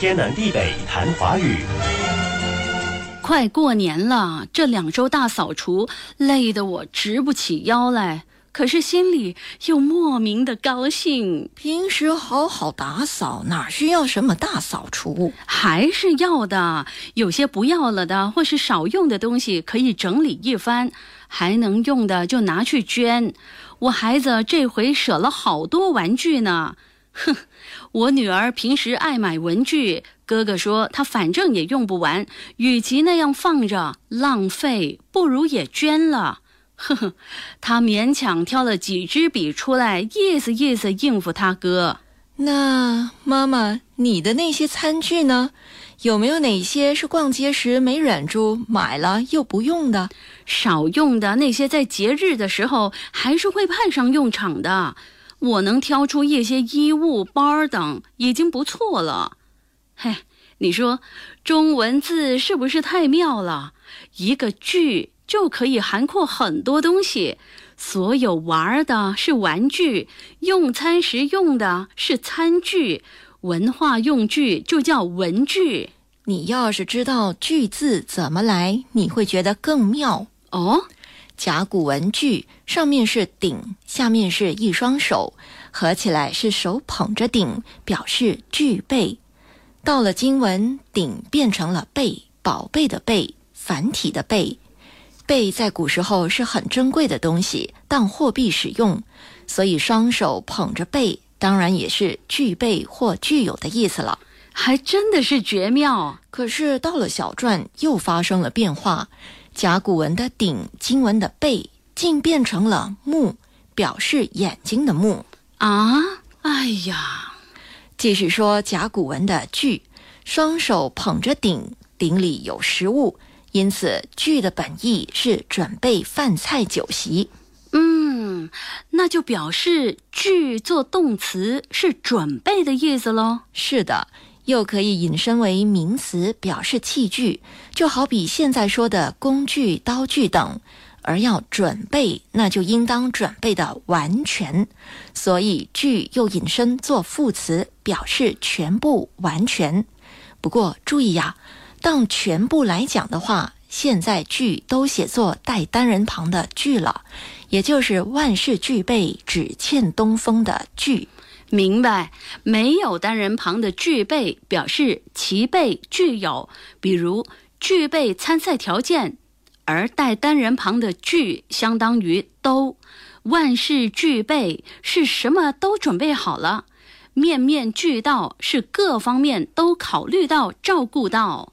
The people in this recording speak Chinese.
天南地北谈华语。快过年了，这两周大扫除累得我直不起腰来，可是心里又莫名的高兴。平时好好打扫，哪需要什么大扫除？还是要的，有些不要了的或是少用的东西可以整理一番，还能用的就拿去捐。我孩子这回舍了好多玩具呢。哼，我女儿平时爱买文具，哥哥说她反正也用不完，与其那样放着浪费，不如也捐了。呵呵，他勉强挑了几支笔出来，意思意思应付他哥。那妈妈，你的那些餐具呢？有没有哪些是逛街时没忍住买了又不用的？少用的那些，在节日的时候还是会派上用场的。我能挑出一些衣物、包等，已经不错了。嘿，你说中文字是不是太妙了？一个“具”就可以涵括很多东西。所有玩的是玩具，用餐时用的是餐具，文化用具就叫文具。你要是知道“句”字怎么来，你会觉得更妙哦。甲骨文具上面是鼎，下面是一双手，合起来是手捧着鼎，表示具备。到了金文，鼎变成了贝，宝贝的贝，繁体的贝。贝在古时候是很珍贵的东西，当货币使用，所以双手捧着贝，当然也是具备或具有的意思了。还真的是绝妙。可是到了小篆，又发生了变化。甲骨文的鼎，金文的贝，竟变成了目，表示眼睛的目啊！哎呀，继续说甲骨文的具，双手捧着鼎，鼎里有食物，因此具的本意是准备饭菜酒席。嗯，那就表示具做动词是准备的意思喽。是的。又可以引申为名词，表示器具，就好比现在说的工具、刀具等。而要准备，那就应当准备的完全。所以具又引申做副词，表示全部、完全。不过注意呀，当全部来讲的话，现在句都写作带单人旁的句了，也就是万事俱备，只欠东风的句。明白，没有单人旁的具备表示齐备具有，比如具备参赛条件；而带单人旁的具相当于都，万事俱备是什么都准备好了，面面俱到是各方面都考虑到照顾到。